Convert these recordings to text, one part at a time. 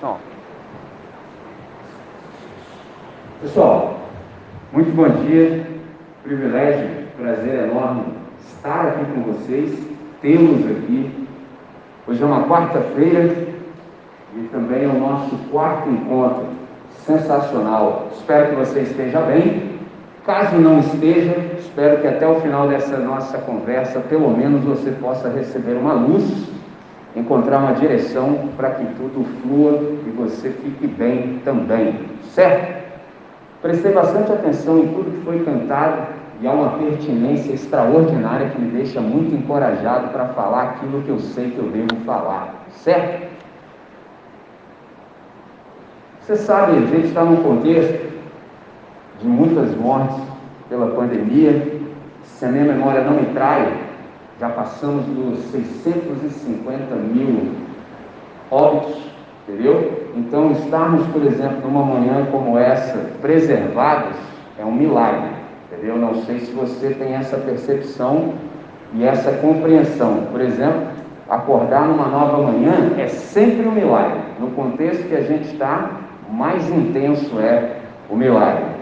Som. Pessoal, muito bom dia, privilégio, prazer enorme estar aqui com vocês, tê-los aqui. Hoje é uma quarta-feira e também é o nosso quarto encontro. Sensacional. Espero que você esteja bem. Caso não esteja, espero que até o final dessa nossa conversa, pelo menos você possa receber uma luz, encontrar uma direção para que tudo flua e você fique bem também. Certo? Prestei bastante atenção em tudo que foi cantado e há uma pertinência extraordinária que me deixa muito encorajado para falar aquilo que eu sei que eu devo falar. Certo? Você sabe, a gente está num contexto de muitas mortes pela pandemia. Se a minha memória não me trai, já passamos dos 650 mil óbitos, entendeu? Então, estarmos, por exemplo, numa manhã como essa, preservados, é um milagre, entendeu? Não sei se você tem essa percepção e essa compreensão. Por exemplo, acordar numa nova manhã é sempre um milagre. No contexto que a gente está, mais intenso é o milagre.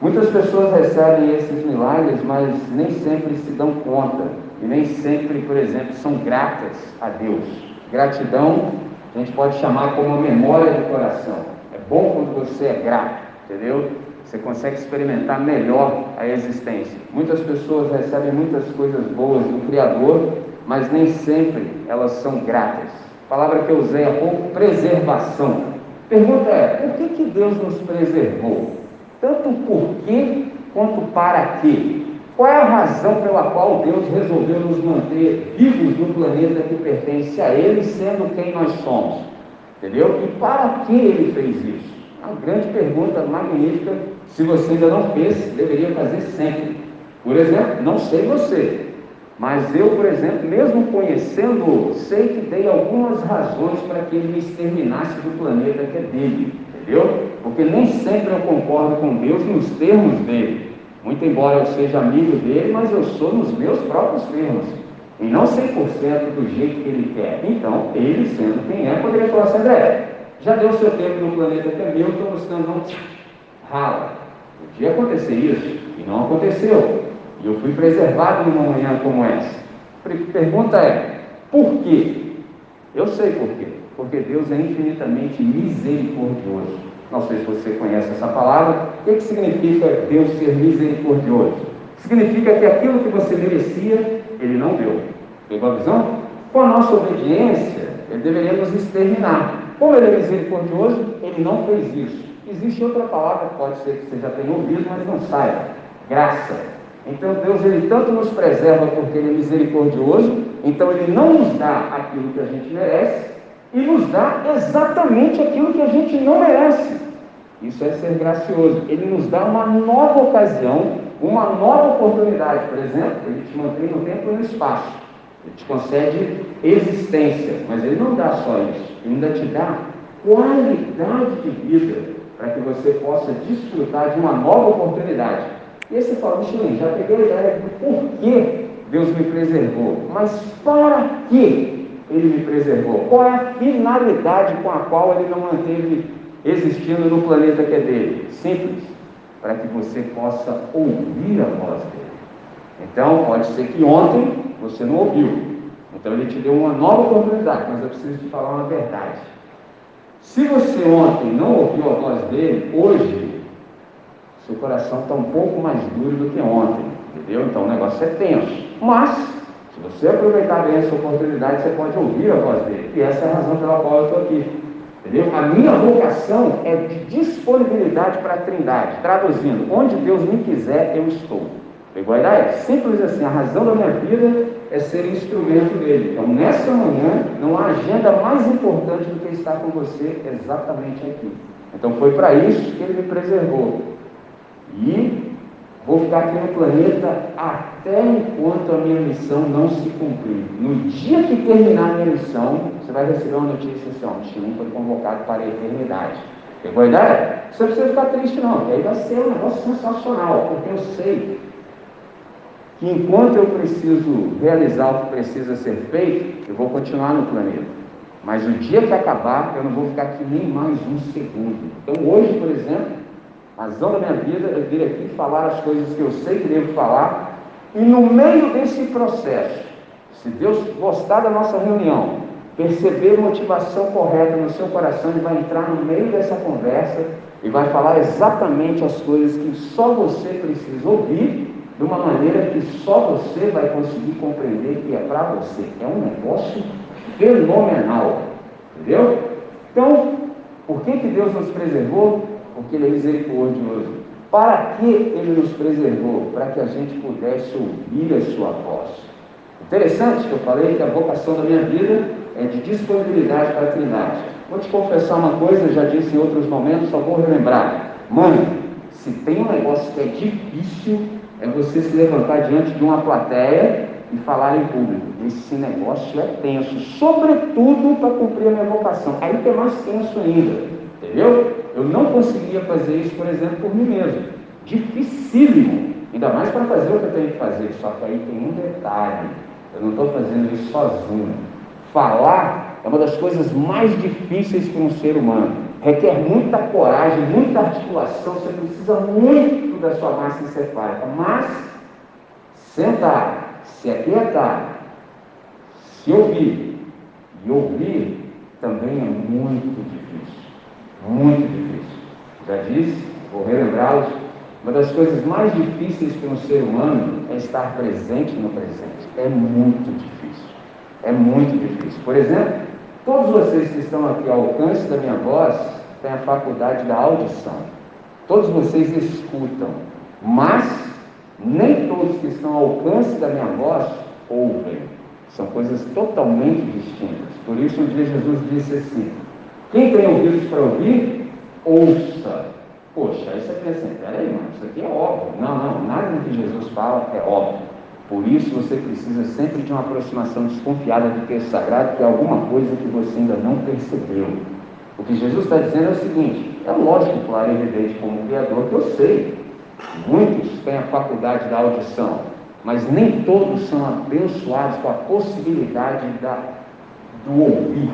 Muitas pessoas recebem esses milagres, mas nem sempre se dão conta e nem sempre, por exemplo, são gratas a Deus. Gratidão a gente pode chamar como uma memória do coração. É bom quando você é grato, entendeu? Você consegue experimentar melhor a existência. Muitas pessoas recebem muitas coisas boas do Criador, mas nem sempre elas são gratas. A palavra que eu usei há pouco, preservação. Pergunta é: por que, que Deus nos preservou? Tanto por quê quanto para quê. Qual é a razão pela qual Deus resolveu nos manter vivos no planeta que pertence a Ele, sendo quem nós somos? Entendeu? E para que Ele fez isso? Uma grande pergunta magnífica. Se você ainda não fez, deveria fazer sempre. Por exemplo, não sei você, mas eu, por exemplo, mesmo conhecendo-o, sei que dei algumas razões para que ele me exterminasse do planeta que é dele. Entendeu? Porque nem sempre eu concordo com Deus nos termos dele. Muito embora eu seja amigo dele, mas eu sou nos meus próprios termos. E não 100% do jeito que ele quer. Então, ele, sendo quem é, poderia falar assim: André, já deu seu tempo no planeta que é meu, estou buscando não rala. Podia acontecer isso, e não aconteceu. E eu fui preservado numa manhã como essa. A pergunta é: por quê? Eu sei por quê porque Deus é infinitamente misericordioso. Não sei se você conhece essa palavra. O que, que significa Deus ser misericordioso? Significa que aquilo que você merecia, Ele não deu. Pegou a visão? Com a nossa obediência, Ele deveria nos exterminar. Como Ele é misericordioso, Ele não fez isso. Existe outra palavra, pode ser que você já tenha ouvido, mas não saiba. Graça. Então Deus ele tanto nos preserva porque ele é misericordioso, então ele não nos dá aquilo que a gente merece, e nos dá exatamente aquilo que a gente não merece. Isso é ser gracioso. Ele nos dá uma nova ocasião, uma nova oportunidade. Por exemplo, ele te mantém no tempo e no espaço. Ele te concede existência, mas ele não dá só isso. Ele ainda te dá qualidade de vida para que você possa desfrutar de uma nova oportunidade. E aí você fala, Michelin, já peguei a ideia do porquê Deus me preservou. Mas para quê? Ele me preservou? Qual é a finalidade com a qual ele não manteve existindo no planeta que é dele? Simples, para que você possa ouvir a voz dele. Então, pode ser que ontem você não ouviu. Então, ele te deu uma nova oportunidade, mas eu preciso te falar uma verdade. Se você ontem não ouviu a voz dele, hoje, seu coração está um pouco mais duro do que ontem. Entendeu? Então, o negócio é tenso. Mas, se você aproveitar bem essa oportunidade, você pode ouvir a voz dele. E essa é a razão pela qual eu estou aqui. Entendeu? A minha vocação é de disponibilidade para a Trindade. Traduzindo, onde Deus me quiser, eu estou. Pegou a ideia? Simples assim, a razão da minha vida é ser instrumento dele. Então, nessa manhã, não há agenda mais importante do que estar com você exatamente aqui. Então, foi para isso que ele me preservou. E Vou ficar aqui no planeta até enquanto a minha missão não se cumprir. No dia que terminar a minha missão, você vai receber uma notícia assim, ó, Michelin foi convocado para a eternidade. Pegou a ideia? Você não precisa ficar triste não, aí vai ser um negócio sensacional, porque eu sei que enquanto eu preciso realizar o que precisa ser feito, eu vou continuar no planeta. Mas o dia que acabar, eu não vou ficar aqui nem mais um segundo. Então hoje, por exemplo, a razão da minha vida é vir aqui falar as coisas que eu sei que devo falar, e no meio desse processo, se Deus gostar da nossa reunião, perceber a motivação correta no seu coração, Ele vai entrar no meio dessa conversa e vai falar exatamente as coisas que só você precisa ouvir, de uma maneira que só você vai conseguir compreender que é para você. É um negócio fenomenal. Entendeu? Então, por que, que Deus nos preservou? Porque Ele é misericordioso. Para que Ele nos preservou? Para que a gente pudesse ouvir a Sua voz. Interessante que eu falei que a vocação da minha vida é de disponibilidade para a Trindade. Vou te confessar uma coisa, já disse em outros momentos, só vou relembrar. Mãe, se tem um negócio que é difícil, é você se levantar diante de uma plateia e falar em público. Esse negócio é tenso, sobretudo para cumprir a minha vocação. Aí que é mais tenso ainda, entendeu? Eu não conseguia fazer isso, por exemplo, por mim mesmo. Dificílimo, ainda mais para fazer o que eu tenho que fazer. Só que aí tem um detalhe: eu não estou fazendo isso sozinho. Falar é uma das coisas mais difíceis para um ser humano. Requer muita coragem, muita articulação, você precisa muito da sua massa encefálica. Mas, sentar se aquietar, se ouvir, e ouvir também é muito difícil. Muito difícil. Já disse, vou relembrá-los, uma das coisas mais difíceis para um ser humano é estar presente no presente. É muito difícil. É muito difícil. Por exemplo, todos vocês que estão aqui ao alcance da minha voz têm a faculdade da audição. Todos vocês escutam, mas nem todos que estão ao alcance da minha voz ouvem. São coisas totalmente distintas. Por isso, um dia Jesus disse assim: Quem tem ouvidos para ouvir, ouça. Poxa, aí você pensa peraí, mano, isso aqui é óbvio. Não, não, nada do que Jesus fala é óbvio. Por isso, você precisa sempre de uma aproximação desconfiada do que é sagrado, que é alguma coisa que você ainda não percebeu. O que Jesus está dizendo é o seguinte: é lógico, claro e evidente, como Criador, que eu sei Muitos têm a faculdade da audição, mas nem todos são abençoados com a possibilidade da, do ouvir.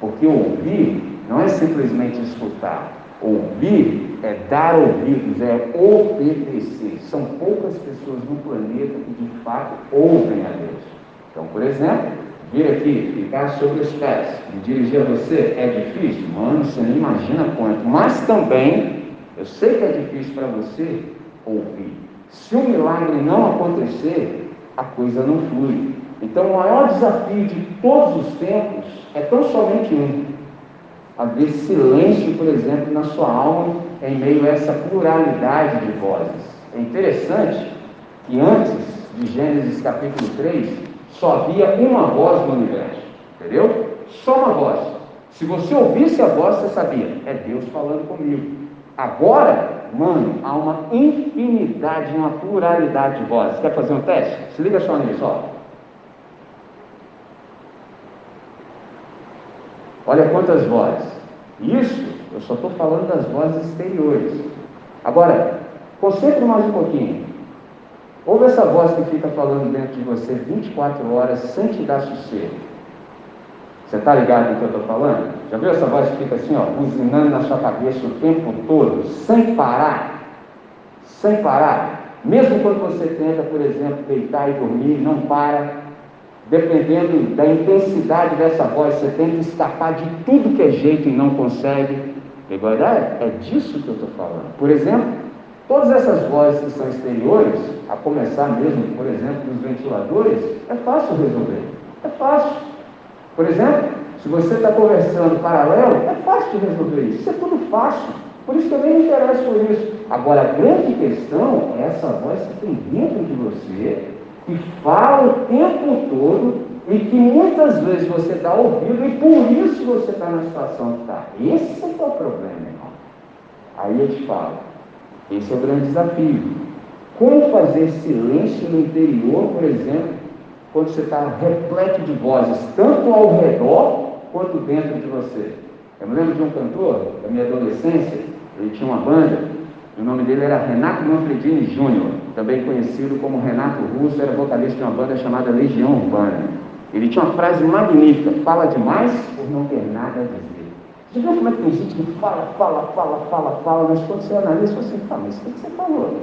Porque ouvir não é simplesmente escutar. Ouvir é dar ouvidos, é obedecer. São poucas pessoas no planeta que de fato ouvem a Deus. Então, por exemplo, vir aqui, ficar sobre os pés, me dirigir a você é difícil? Mano, você não imagina quanto. Mas também eu sei que é difícil para você ouvir. Se o milagre não acontecer, a coisa não flui. Então, o maior desafio de todos os tempos é tão somente um: haver silêncio, por exemplo, na sua alma, em meio a essa pluralidade de vozes. É interessante que antes de Gênesis capítulo 3, só havia uma voz no universo, entendeu? Só uma voz. Se você ouvisse a voz, você sabia, é Deus falando comigo. Agora, mano, há uma infinidade, uma pluralidade de vozes. Quer fazer um teste? Se liga só nisso, ó. Olha quantas vozes. Isso, eu só estou falando das vozes exteriores. Agora, concentre mais um pouquinho. Ouve essa voz que fica falando dentro de você 24 horas sem te dar sossego. Você está ligado no que eu estou falando? Já viu essa voz que fica assim, ó, buzinando na sua cabeça o tempo todo, sem parar? Sem parar. Mesmo quando você tenta, por exemplo, deitar e dormir, não para. Dependendo da intensidade dessa voz, você tenta escapar de tudo que é jeito e não consegue. Pegou a ideia? É disso que eu estou falando. Por exemplo, todas essas vozes que são exteriores, a começar mesmo, por exemplo, dos ventiladores, é fácil resolver. É fácil. Por exemplo, se você está conversando paralelo, é fácil resolver isso. Isso é tudo fácil. Por isso que eu nem me interesso por isso. Agora, a grande questão é essa voz que tem dentro de você, que fala o tempo todo e que muitas vezes você está ouvindo e por isso você está na situação que está. Esse é o problema, irmão. Aí eu te falo. Esse é o grande desafio. Como fazer silêncio no interior, por exemplo, quando você está repleto de vozes, tanto ao redor quanto dentro de você. Eu me lembro de um cantor da minha adolescência, ele tinha uma banda, o nome dele era Renato Manfredini Júnior. também conhecido como Renato Russo, era vocalista de uma banda chamada Legião Urbana. Ele tinha uma frase magnífica: fala demais por não ter nada a dizer. Você viu como é que tem gente que fala, fala, fala, fala, fala, mas quando você analisa, você tá, mas o que você falou?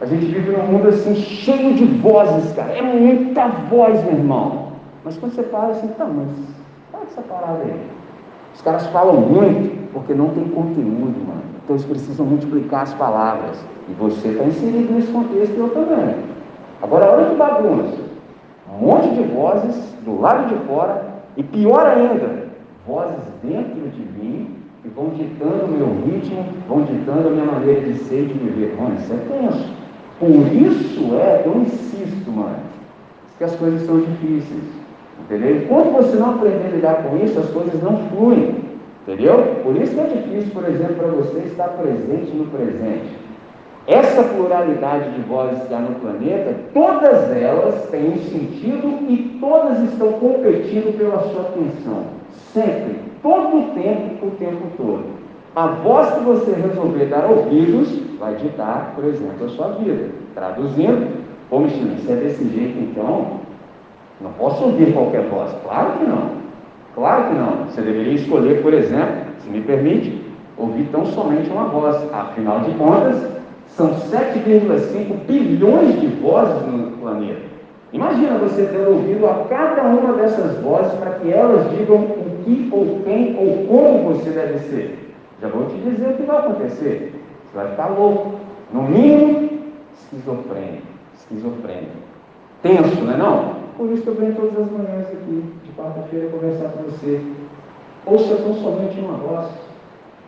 A gente vive num mundo assim, cheio de vozes, cara. É muita voz, meu irmão. Mas quando você fala assim, tá, mas fala essa parada aí. Os caras falam muito porque não tem conteúdo, mano. Então eles precisam multiplicar as palavras. E você está inserido nesse contexto e eu também. Agora, olha que bagunça. Um monte de vozes do lado de fora e pior ainda, vozes dentro de mim que vão ditando o meu ritmo, vão ditando a minha maneira de ser e de viver. Mano, isso é tenso. Por isso é eu insisto, mano, que as coisas são difíceis. Entendeu? Enquanto você não aprender a lidar com isso, as coisas não fluem. Entendeu? Por isso é difícil, por exemplo, para você estar presente no presente. Essa pluralidade de vozes que há no planeta, todas elas têm um sentido e todas estão competindo pela sua atenção. Sempre, todo o tempo, o tempo todo. A voz que você resolver dar ouvidos vai ditar, por exemplo, a sua vida. Traduzindo, ô Michelin, se é desse jeito então, não posso ouvir qualquer voz. Claro que não. Claro que não. Você deveria escolher, por exemplo, se me permite, ouvir tão somente uma voz. Afinal de contas, são 7,5 bilhões de vozes no planeta. Imagina você ter ouvido a cada uma dessas vozes para que elas digam o que ou quem ou como você deve ser. Já vou te dizer o que vai acontecer. Você vai ficar louco. No mínimo, esquizofrênico. Esquizofrênico. Tenso, não é não? Por isso que eu venho todas as manhãs aqui, quarta-feira, conversar com você. Ouça tão somente uma voz.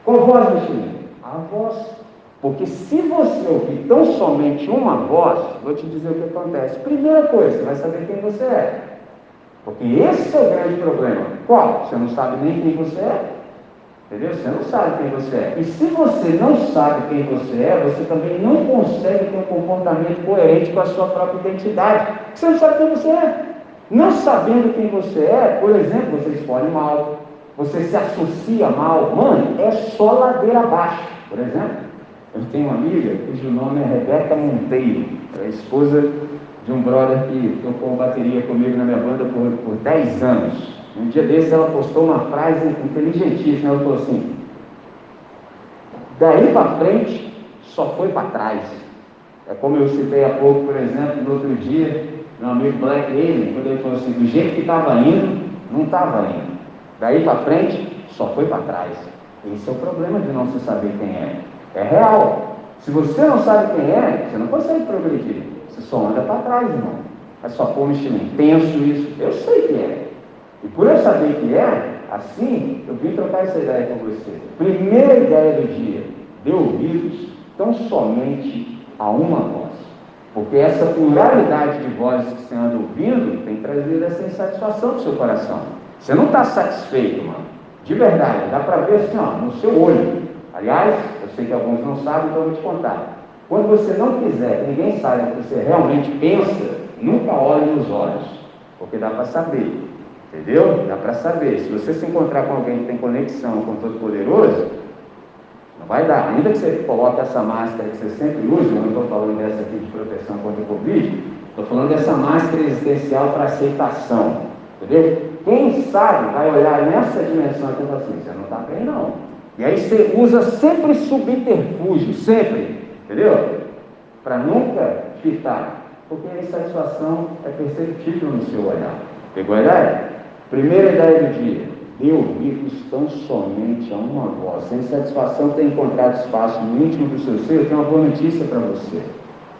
Qual voz, meu filho? A voz porque se você ouvir tão somente uma voz, vou te dizer o que acontece. Primeira coisa, você vai saber quem você é. Porque esse é o grande problema. Qual? Você não sabe nem quem você é. Entendeu? Você não sabe quem você é. E se você não sabe quem você é, você também não consegue ter um comportamento coerente com a sua própria identidade. Você não sabe quem você é. Não sabendo quem você é, por exemplo, você escolhe mal, você se associa mal, mano, é só ladeira abaixo. Por exemplo, eu tenho uma amiga cujo nome é Rebeca Monteiro, é a esposa de um brother que tocou bateria comigo na minha banda por, por 10 anos. Um dia desses ela postou uma frase inteligentíssima, ela falou assim, daí para frente só foi para trás. É como eu citei há pouco, por exemplo, no outro dia, meu amigo Black Alien, quando ele falou assim, do jeito que estava indo, não estava indo. Daí para frente, só foi para trás. Esse é o problema de não se saber quem é. É real. Se você não sabe quem é, você não consegue progredir. Você só anda para trás, irmão. É só pôr mexendo. Penso isso. Eu sei que é. E por eu saber que é, assim, eu vim trocar essa ideia com você. Primeira ideia do dia: dê ouvidos tão somente a uma voz. Porque essa pluralidade de vozes que você anda ouvindo tem trazido essa insatisfação para o seu coração. Você não está satisfeito, mano. De verdade, dá para ver assim, ó, no seu olho. Aliás, eu sei que alguns não sabem, então eu vou te contar. Quando você não quiser que ninguém saiba o que você realmente pensa, nunca olhe nos olhos, porque dá para saber. Entendeu? Dá para saber. Se você se encontrar com alguém que tem conexão com o Todo-Poderoso, não vai dar. Ainda que você coloque essa máscara que você sempre usa, eu não estou falando dessa aqui de proteção contra o Covid, estou falando dessa máscara existencial para aceitação. Entendeu? Quem sabe vai olhar nessa dimensão e falar assim, você não está bem não. E aí você usa sempre subterfúgio, sempre, entendeu? Para nunca fitar. Porque a insatisfação é perceptível no seu olhar. Pegou a ideia? Primeira ideia do dia. Dê ouvidos tão somente a uma voz. Se a insatisfação tem encontrado espaço no íntimo do seu ser, eu tenho uma boa notícia para você.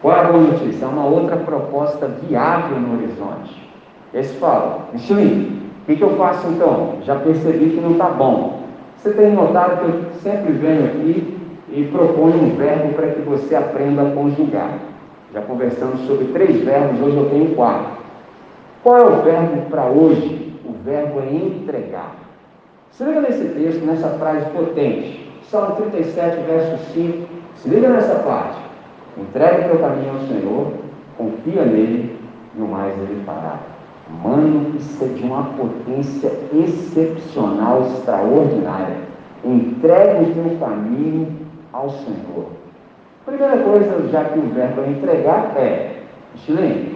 Qual é a boa notícia? É uma outra proposta viável no horizonte. Esse fala, Michelin, o que, que eu faço então? Já percebi que não está bom. Você tem notado que eu sempre venho aqui e proponho um verbo para que você aprenda a conjugar. Já conversamos sobre três verbos, hoje eu tenho quatro. Qual é o verbo para hoje? O verbo é entregar. Se liga nesse texto, nessa frase potente. Salmo 37, verso 5. Se liga nessa parte. Entregue teu caminho ao Senhor, confia nele e o mais ele fará. Mano, isso é de uma potência excepcional, extraordinária. Entregue o teu caminho ao Senhor. Primeira coisa, já que o verbo é entregar, é, Chilene,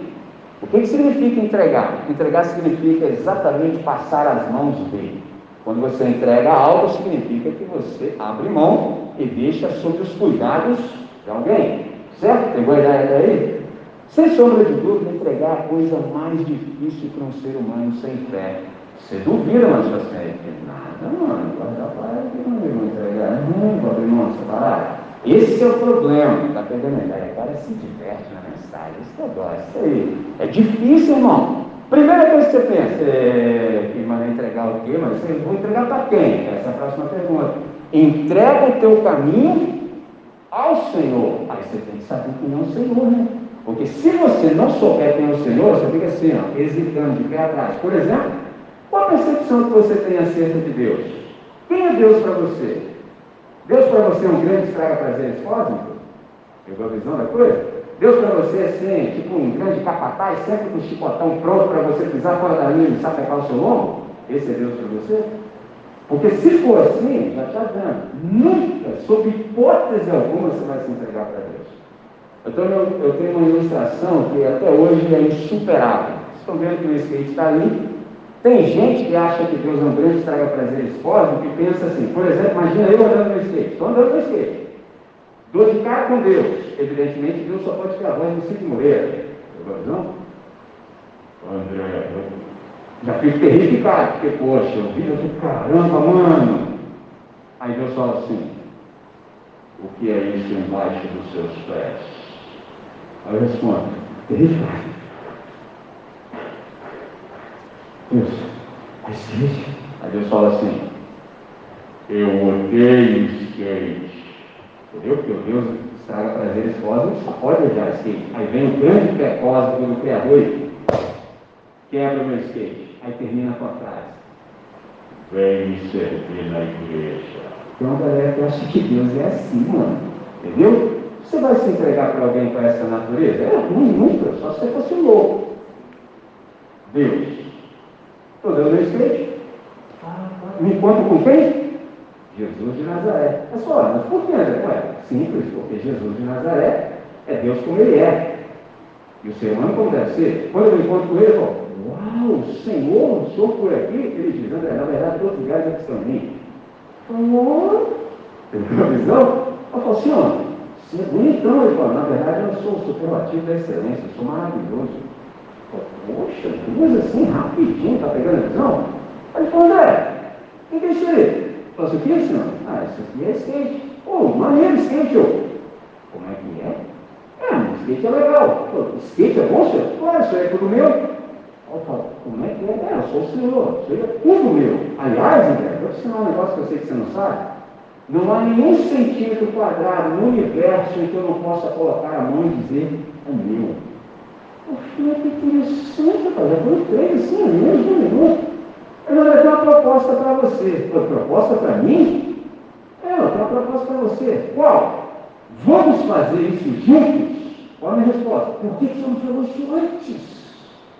o que significa entregar? Entregar significa exatamente passar as mãos dele. Quando você entrega algo, significa que você abre mão e deixa sob os cuidados de alguém. Certo? Pegou a ideia daí? Sem sombra de dúvida, entregar a coisa mais difícil para um ser humano sem fé. Você duvida, mas você é nada, mano, guarda para que não vou entregar, não vou abrir mão separada. Esse é o problema, está pegando a ideia. Cara se diverte na mensagem, isso é dó, isso aí. É difícil, irmão. Primeira coisa que você pensa, é, manda entregar o quê? Mas você vou entregar para quem? Essa é a próxima pergunta. Entrega o teu caminho ao Senhor. Aí você tem que saber quem é o Senhor, né? Porque se você não souber quem é o Senhor, você fica assim, ó, hesitando de pé atrás. Por exemplo, qual a percepção que você tem acerca de Deus? Quem é Deus para você? Deus para você é um grande estraga prazeres cósmico? Pegou a visão da coisa? Deus para você é assim, tipo um grande capataz, sempre com o chicotão pronto para você pisar fora da linha e sapecar o seu lombo? Esse é Deus para você? Porque se for assim, já está dando. Nunca, sob hipótese alguma, você vai se entregar para Deus. Eu, tô, eu tenho uma ilustração que até hoje é insuperável. Vocês estão vendo que o skate está ali? Tem gente que acha que Deus é um grande estraga prazeres cósmico que pensa assim, por exemplo, imagina eu andando no skate, estou andando no skate. Cara com Deus. Evidentemente, Deus só pode ter a voz do Cid Moreira. Não? André, já fico terrificado, porque, poxa, eu vi, eu digo, caramba, mano. Aí Deus fala assim, o que é isso embaixo dos seus pés? Aí eu respondo, terrificado. Deus, é? Aí Deus fala assim, eu odeio. Entendeu? Porque o Deus estraga prazeres cósmicos, só pode odiar skate. Aí vem o grande pé cósmico do Criador e quebra o meu skate. Aí termina com a frase: Vem me servir na igreja. Tem uma galera que acha que Deus é assim, mano. Entendeu? Você vai se entregar para alguém com essa natureza? É ruim, nunca, só se você fosse louco. Deus. Estou dando meu skate. Me encontro com quem? Jesus de Nazaré. É só, mas por que, André? Ué, simples, porque Jesus de Nazaré é Deus como Ele é. E o ser humano como deve ser. Quando eu encontro com Ele, eu falo, Uau, Senhor, Senhor por aqui? Ele diz, André, na verdade, todos os lugares aqui estão em mim. Falou, tem uma visão? Eu falo, Senhor, você é bonitão. Ele fala, na verdade, eu sou o superlativo da excelência, eu sou maravilhoso. Poxa, duas assim, rapidinho, tá pegando a visão? Aí ele falou, André, o que é isso aí? Falo, isso aqui, é, senhor? Ah, isso aqui é skate. Oh, maneiro skate, ô. Como é que é? É, skate é legal. Skate é bom, senhor? Claro, aí é tudo meu. Eu falo, como é que é? É, eu sou o Senhor, seja tudo meu. Aliás, André, vou te ensinar um negócio que eu sei que você não sabe. Não há nenhum centímetro quadrado no universo em que eu não possa colocar a mão e dizer, é meu. Poxa, que interessante, rapaz. Eu vou três assim, é menos de um minuto. Eu vou ter uma proposta para você. Uma proposta para mim? É, eu tenho uma proposta para você. Qual? Vamos fazer isso juntos? Qual a minha resposta? Por que você não?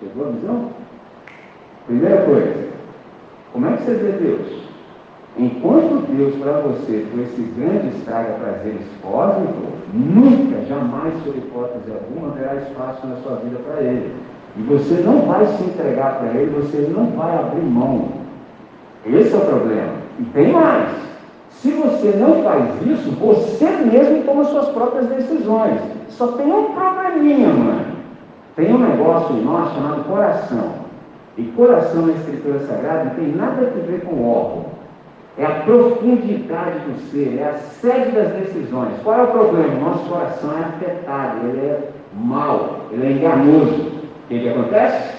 Pegou a visão? Primeira coisa, como é que você vê Deus? Enquanto Deus para você foi esse grande estraga prazeres cósmico, nunca, jamais, sob hipótese alguma, haverá espaço na sua vida para Ele. E você não vai se entregar para Ele, você não vai abrir mão. Esse é o problema. E tem mais. Se você não faz isso, você mesmo toma suas próprias decisões. Só tem um probleminha, mano. Tem um negócio nosso chamado coração. E coração na Escritura Sagrada não tem nada a ver com órgão. É a profundidade do ser, é a sede das decisões. Qual é o problema? Nosso coração é afetado, ele é mau, ele é enganoso. O que, que acontece?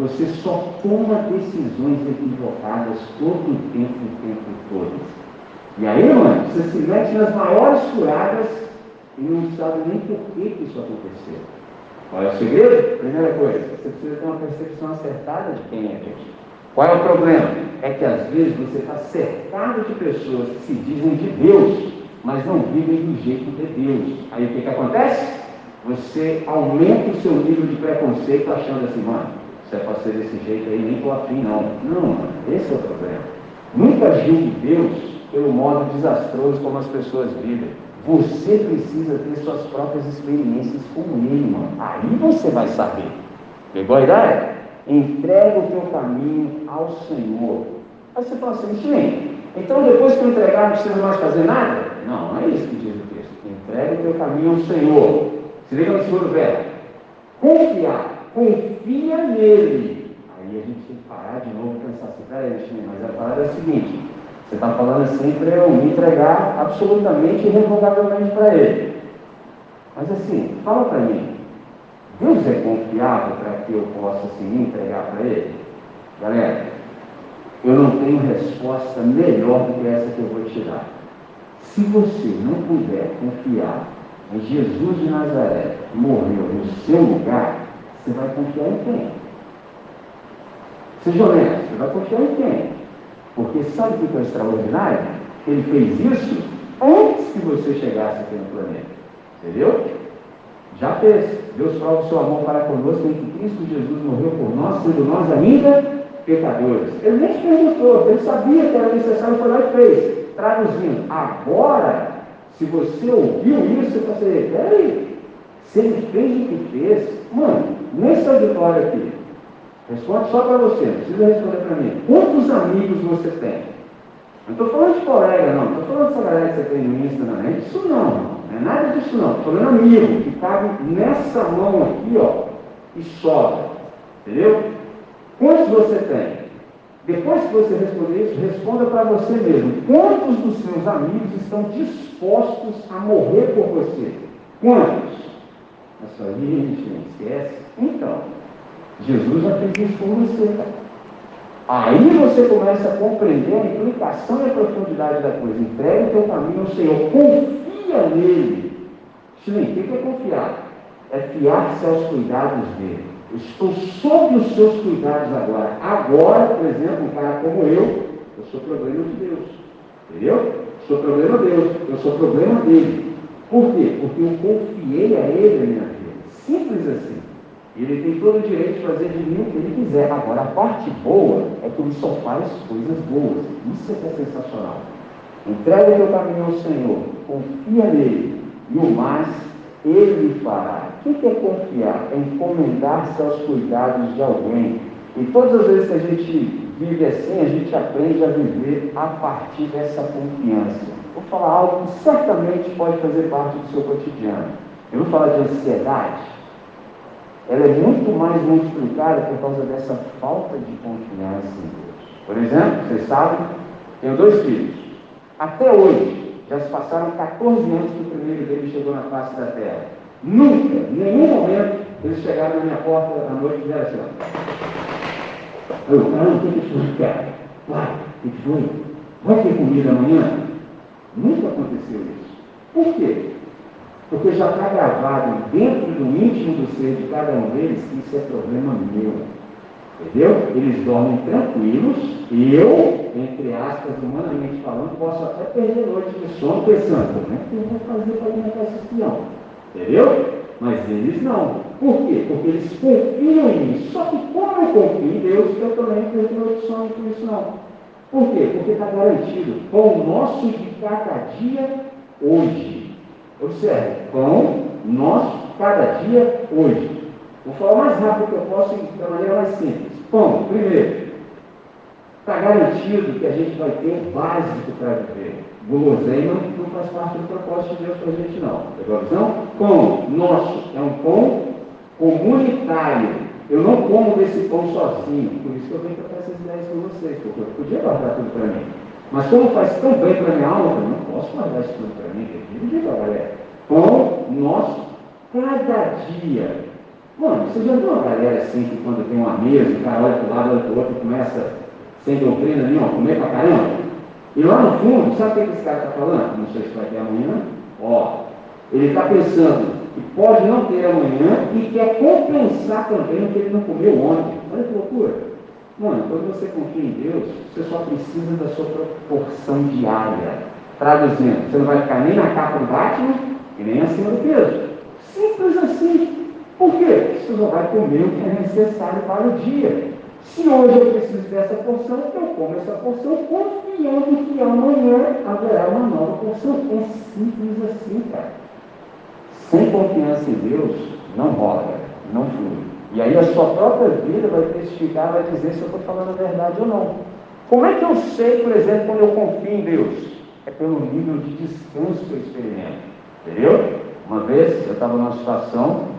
Você só toma decisões equivocadas todo o tempo, o tempo todo. E aí, mano, você se mete nas maiores furadas e não sabe nem por que, isso aconteceu. Qual é o segredo? Primeira coisa, você precisa ter uma percepção acertada de quem é Deus. Qual é o problema? É que às vezes você está cercado de pessoas que se dizem de Deus, mas não vivem do jeito de Deus. Aí o que, que acontece? Você aumenta o seu nível de preconceito achando assim, mano, você é para ser desse jeito aí, nem tô afim não. Não, mano, esse é o problema. Nunca julgue Deus pelo modo desastroso como as pessoas vivem. Você precisa ter suas próprias experiências com Ele, irmão. Aí você vai saber. Pegou a ideia? Entrega o teu caminho ao Senhor. Aí você fala assim, sim, então depois que eu entregar não precisa mais fazer nada? Não, não é isso que diz o texto. Entrega o teu caminho ao Senhor. Se liga no segundo verbo. Confiar. Confia nele. Aí a gente tem que parar de novo e pensar assim, peraí, mas a palavra é a seguinte, você está falando assim para eu me entregar absolutamente e irrevogavelmente para ele. Mas assim, fala para mim, Deus é confiável para que eu possa assim, me entregar para ele? Galera, eu não tenho resposta melhor do que essa que eu vou te dar. Se você não puder confiar em Jesus de Nazaré, morreu no seu lugar, você vai confiar em quem? Seja honesto, você vai confiar em quem? Porque sabe o que é extraordinário? Ele fez isso antes que você chegasse aqui no planeta. Entendeu? Já fez. Deus prova o seu amor para conosco em que Cristo Jesus morreu por nós, sendo nós ainda pecadores. Ele nem te perguntou, ele sabia que era necessário, foi lá e fez. Traduzindo, agora, se você ouviu isso, você, peraí, se ele fez o que fez, mano, nesse auditório aqui, Responde só para você, não precisa responder para mim. Quantos amigos você tem? Não estou falando de colega, não. Estou falando dessa galera que você tem no Insta, não. É isso não, não é nada disso não. Estou falando amigo, que cabe nessa mão aqui, ó, e sobra. Entendeu? Quantos você tem? Depois que você responder isso, responda para você mesmo. Quantos dos seus amigos estão dispostos a morrer por você? Quantos? A sua gente esquece. Então, Jesus já fez isso por você. Aí você começa a compreender a implicação e a profundidade da coisa. Entrega o teu caminho ao Senhor. Confia nele. Sim, o que é confiar? É fiar-se aos cuidados dele. Estou sob os seus cuidados agora. Agora, por exemplo, um cara como eu, eu sou problema de Deus. Entendeu? Eu sou problema de Deus. Eu sou problema dele. Por quê? Porque eu confiei a ele a minha vida. Simples assim. Ele tem todo o direito de fazer de mim o que ele quiser. Agora, a parte boa é que ele só faz coisas boas. Isso é que é sensacional. Entrega o teu caminho ao Senhor, confia nele, e o mais ele fará. O que é confiar? É encomendar-se aos cuidados de alguém. E todas as vezes que a gente vive assim, a gente aprende a viver a partir dessa confiança. Vou falar algo que certamente pode fazer parte do seu cotidiano. Eu vou falar de ansiedade ela é muito mais multiplicada por causa dessa falta de confiança em Deus. Por exemplo, vocês sabem, tenho dois filhos. Até hoje, já se passaram 14 anos que o primeiro deles chegou na face da terra. Nunca, em nenhum momento, eles chegaram na minha porta à noite e disseram assim: Eu, caramba, o que cara? Pai, o que foi? Vai ter comida amanhã? Nunca aconteceu isso. Por quê? Porque já está gravado dentro do íntimo do ser de cada um deles que isso é problema meu. Entendeu? Eles dormem tranquilos, eu, entre aspas, humanamente falando, posso até perder noite de sono pensando, como é que eu vou fazer para alimentar esse espião? Entendeu? Mas eles não. Por quê? Porque eles confiam em mim. Só que como eu confio em Deus, eu também sono por isso não. Por quê? Porque está garantido. Pão nosso de cada dia hoje. Observe, pão nosso cada dia hoje. Vou falar mais rápido que eu posso e da maneira mais simples. Pão, primeiro, está garantido que a gente vai ter o básico para viver. Guloseima não faz parte do propósito de Deus para a gente não. Pegou a visão? Pão nosso é um pão comunitário. Eu não como desse pão sozinho. Por isso que eu venho para essas ideias com vocês, porque eu podia guardar tudo para mim. Mas como faz tão bem para a minha alma, eu não posso guardar isso tudo para mim, que dizer, galera. Pão nosso cada dia. Mano, você já viu uma galera assim que quando tem uma mesa, o cara olha para o lado, olha para o outro começa sem doutrina nenhuma, comer para caramba? E lá no fundo, sabe o que esse cara está falando? Não sei se vai ter amanhã. Ó, ele está pensando que pode não ter amanhã e quer compensar também o que ele não comeu ontem. Olha que loucura. Mano, quando você confia em Deus, você só precisa da sua proporção diária. Traduzindo, você não vai ficar nem na capa do Batman e nem acima do peso. Simples assim. Por quê? Você só vai comer o que é necessário para o dia. Se hoje eu preciso dessa porção, eu como essa porção confiando que amanhã haverá uma nova porção. É simples assim, cara. Sem confiança em Deus, não rola, não flui. E aí a sua própria vida vai testificar, vai dizer se eu estou falando a verdade ou não. Como é que eu sei, por exemplo, quando eu confio em Deus? É pelo nível de descanso que eu experimento. Entendeu? Uma vez eu estava numa situação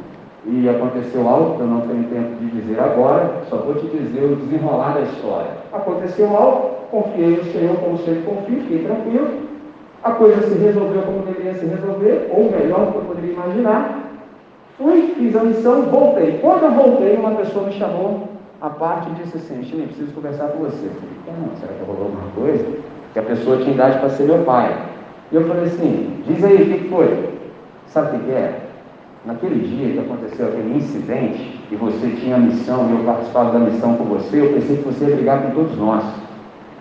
e aconteceu algo que eu não tenho tempo de dizer agora, só vou te dizer o desenrolar da história. Aconteceu algo, confiei no Senhor como sempre confio, fiquei tranquilo, a coisa se resolveu como deveria se resolver, ou melhor do que eu poderia imaginar. Fui, fiz a missão, voltei. Quando eu voltei, uma pessoa me chamou à parte e disse assim, Chile, preciso conversar com você. Eu falei, será que rolou alguma coisa? Que a pessoa tinha idade para ser meu pai. E eu falei assim, diz aí, o que foi? Sabe o que é? Naquele dia que aconteceu aquele incidente, e você tinha a missão, e eu participava da missão com você, eu pensei que você ia brigar com todos nós.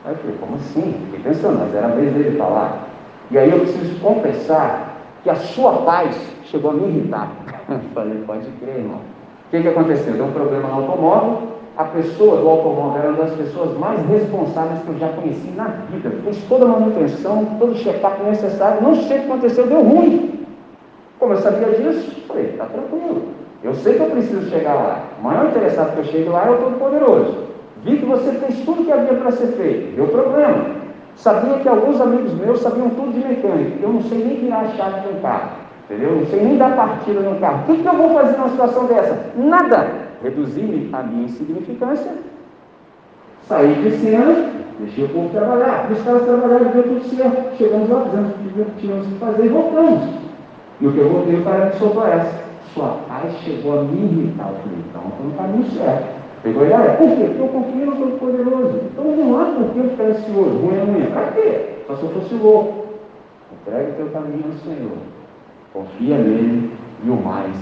Aí eu falei, como assim? Fiquei pensando, mas era a vez dele falar. E aí eu preciso confessar que a sua paz chegou a me irritar. Eu falei, pode crer, irmão. O que, que aconteceu? Deu um problema no automóvel, a pessoa do automóvel era uma das pessoas mais responsáveis que eu já conheci na vida. Fez toda a manutenção, todo o check-up necessário, não sei o que aconteceu, deu ruim. Como eu sabia disso, falei, está tranquilo. Eu sei que eu preciso chegar lá. O maior interessado que eu chegue lá é o Todo-Poderoso. Vi que você fez tudo que havia para ser feito. Deu problema. Sabia que alguns amigos meus sabiam tudo de mecânica. Eu não sei nem virar a chave de um carro. Entendeu? Eu não sei nem dar partida no carro. O que, que eu vou fazer numa situação dessa? Nada. Reduzir a minha insignificância. Saí de cena, deixei o povo trabalhar. Os caras trabalharam, deu tudo certo. Chegamos lá, fizemos o que tínhamos que fazer e voltamos. E o que eu voltei, o cara me soltou essa. Sua paz chegou a me irritar. Eu falei, então estou no caminho certo. Pegou e olha, por quê? Porque eu confio no Todo-Poderoso. Então não há por que ficar ansioso, ruim amanhã. Para quê? Só se eu fosse louco. Entregue o teu caminho ao Senhor. Confia nele e o mais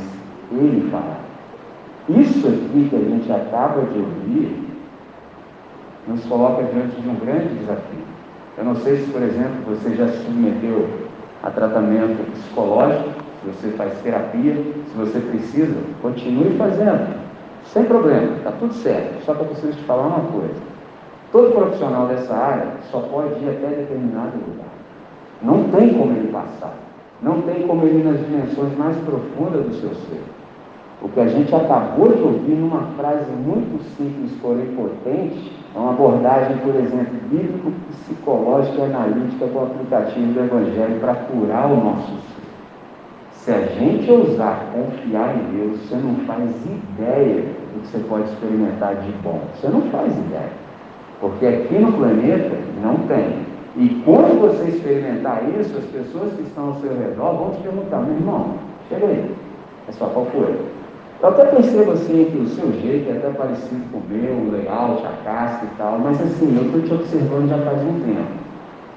ele fará. Isso aqui que a gente acaba de ouvir nos coloca diante de um grande desafio. Eu não sei se, por exemplo, você já se submeteu a tratamento psicológico, se você faz terapia, se você precisa, continue fazendo, sem problema, está tudo certo. Só que eu preciso te falar uma coisa: todo profissional dessa área só pode ir até determinado lugar. Não tem como ele passar, não tem como ele ir nas dimensões mais profundas do seu ser. O que a gente acabou de ouvir numa frase muito simples, porém potente, é uma abordagem, por exemplo, bíblico-psicológica e analítica com o aplicativo do Evangelho para curar o nosso ser. Se a gente ousar confiar em Deus, você não faz ideia do que você pode experimentar de bom. Você não faz ideia. Porque aqui no planeta não tem. E quando você experimentar isso, as pessoas que estão ao seu redor vão te perguntar, meu irmão, chega aí, é só qual foi? Eu até percebo assim que o seu jeito é até parecido com o meu, o layout, e tal, mas assim, eu estou te observando já faz um tempo.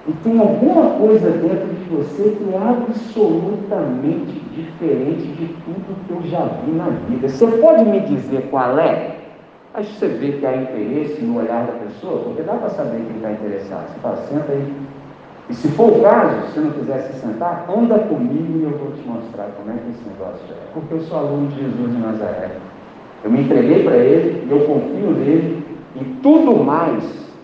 E tem alguma coisa dentro de você que é absolutamente diferente de tudo que eu já vi na vida. Você pode me dizer qual é? Aí você vê que há interesse no olhar da pessoa, porque dá para saber quem está interessado. Você fala, senta aí, e se for o caso, se não quiser se sentar, anda comigo e eu vou te mostrar como é que esse negócio é. Porque eu sou aluno de Jesus de Nazaré. Eu me entreguei para ele e eu confio nele e tudo mais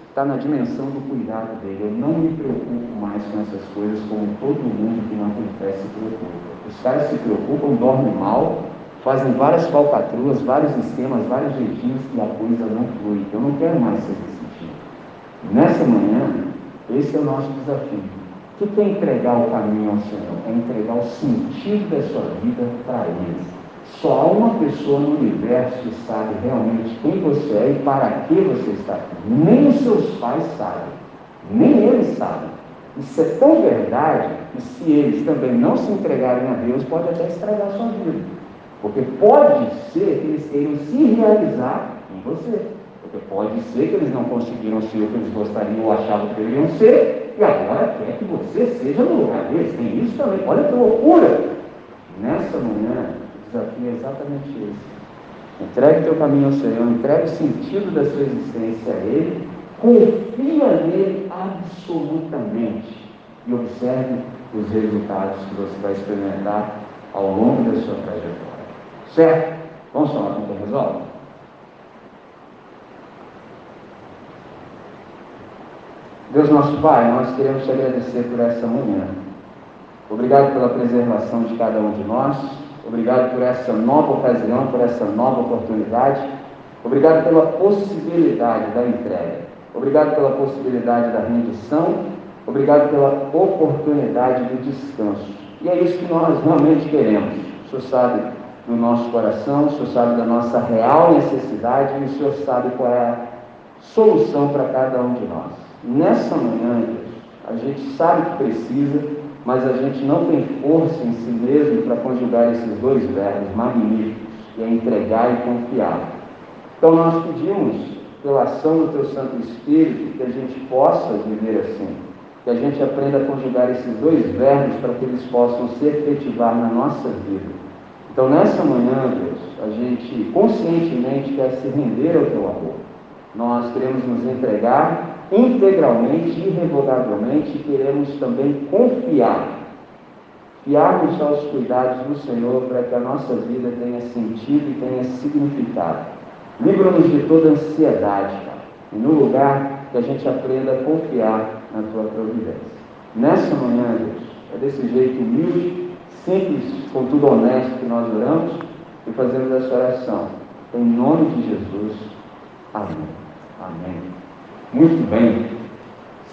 está na dimensão do cuidado dele. Eu não me preocupo mais com essas coisas como todo mundo que não acontece se preocupa. Os caras se preocupam, dormem mal, fazem várias falcatruas, vários esquemas, vários jeitinhos e a coisa não flui. Eu não quero mais ser desse tipo. Nessa manhã, esse é o nosso desafio. O que é entregar o caminho ao Senhor? É entregar o sentido da sua vida para Ele. Só uma pessoa no universo que sabe realmente quem você é e para que você está aqui. Nem os seus pais sabem, nem eles sabem. Isso é tão verdade que se eles também não se entregarem a Deus, pode até estragar a sua vida. Porque pode ser que eles queiram se realizar em você. Porque pode ser que eles não conseguiram ser o que eles gostariam ou achavam que deveriam ser, e agora quer que você seja no lugar deles. Tem isso também. Olha que loucura! Nessa manhã, o desafio é exatamente esse. Entregue teu caminho ao Senhor, entregue o sentido da sua existência a Ele, confia nele absolutamente e observe os resultados que você vai experimentar ao longo da sua trajetória. Certo? Vamos falar com quem resolve? Deus nosso Pai, nós queremos te agradecer por essa manhã. Obrigado pela preservação de cada um de nós. Obrigado por essa nova ocasião, por essa nova oportunidade. Obrigado pela possibilidade da entrega. Obrigado pela possibilidade da rendição. Obrigado pela oportunidade do descanso. E é isso que nós realmente queremos. O Senhor sabe do nosso coração, o Senhor sabe da nossa real necessidade e o Senhor sabe qual é a solução para cada um de nós. Nessa manhã, a gente sabe que precisa, mas a gente não tem força em si mesmo para conjugar esses dois verbos magníficos, que é entregar e confiar. Então nós pedimos, pela ação do Teu Santo Espírito, que a gente possa viver assim, que a gente aprenda a conjugar esses dois verbos para que eles possam se efetivar na nossa vida. Então nessa manhã, Deus, a gente conscientemente quer se render ao Teu amor. Nós queremos nos entregar integralmente, irrevogavelmente, queremos também confiar, fiarmos aos cuidados do Senhor para que a nossa vida tenha sentido e tenha significado. Livra-nos de toda ansiedade, Pai, e no lugar que a gente aprenda a confiar na Tua providência. Nessa manhã, Deus, é desse jeito humilde, simples, contudo honesto que nós oramos e fazemos essa oração. Em nome de Jesus. Amém. Amém. Muito bem.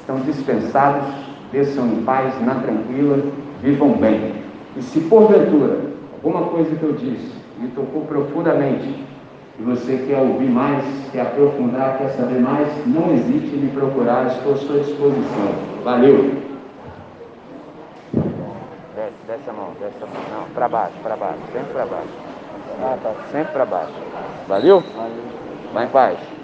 Estão dispensados, desçam em paz, na tranquila, vivam bem. E se porventura alguma coisa que eu disse me tocou profundamente e você quer ouvir mais, quer aprofundar, quer saber mais, não hesite em me procurar, estou à sua disposição. Valeu! Desce, desce a mão, desce a mão. Não, para baixo, para baixo, sempre para baixo. Ah, tá, sempre para baixo. Valeu? Valeu. Vai em paz.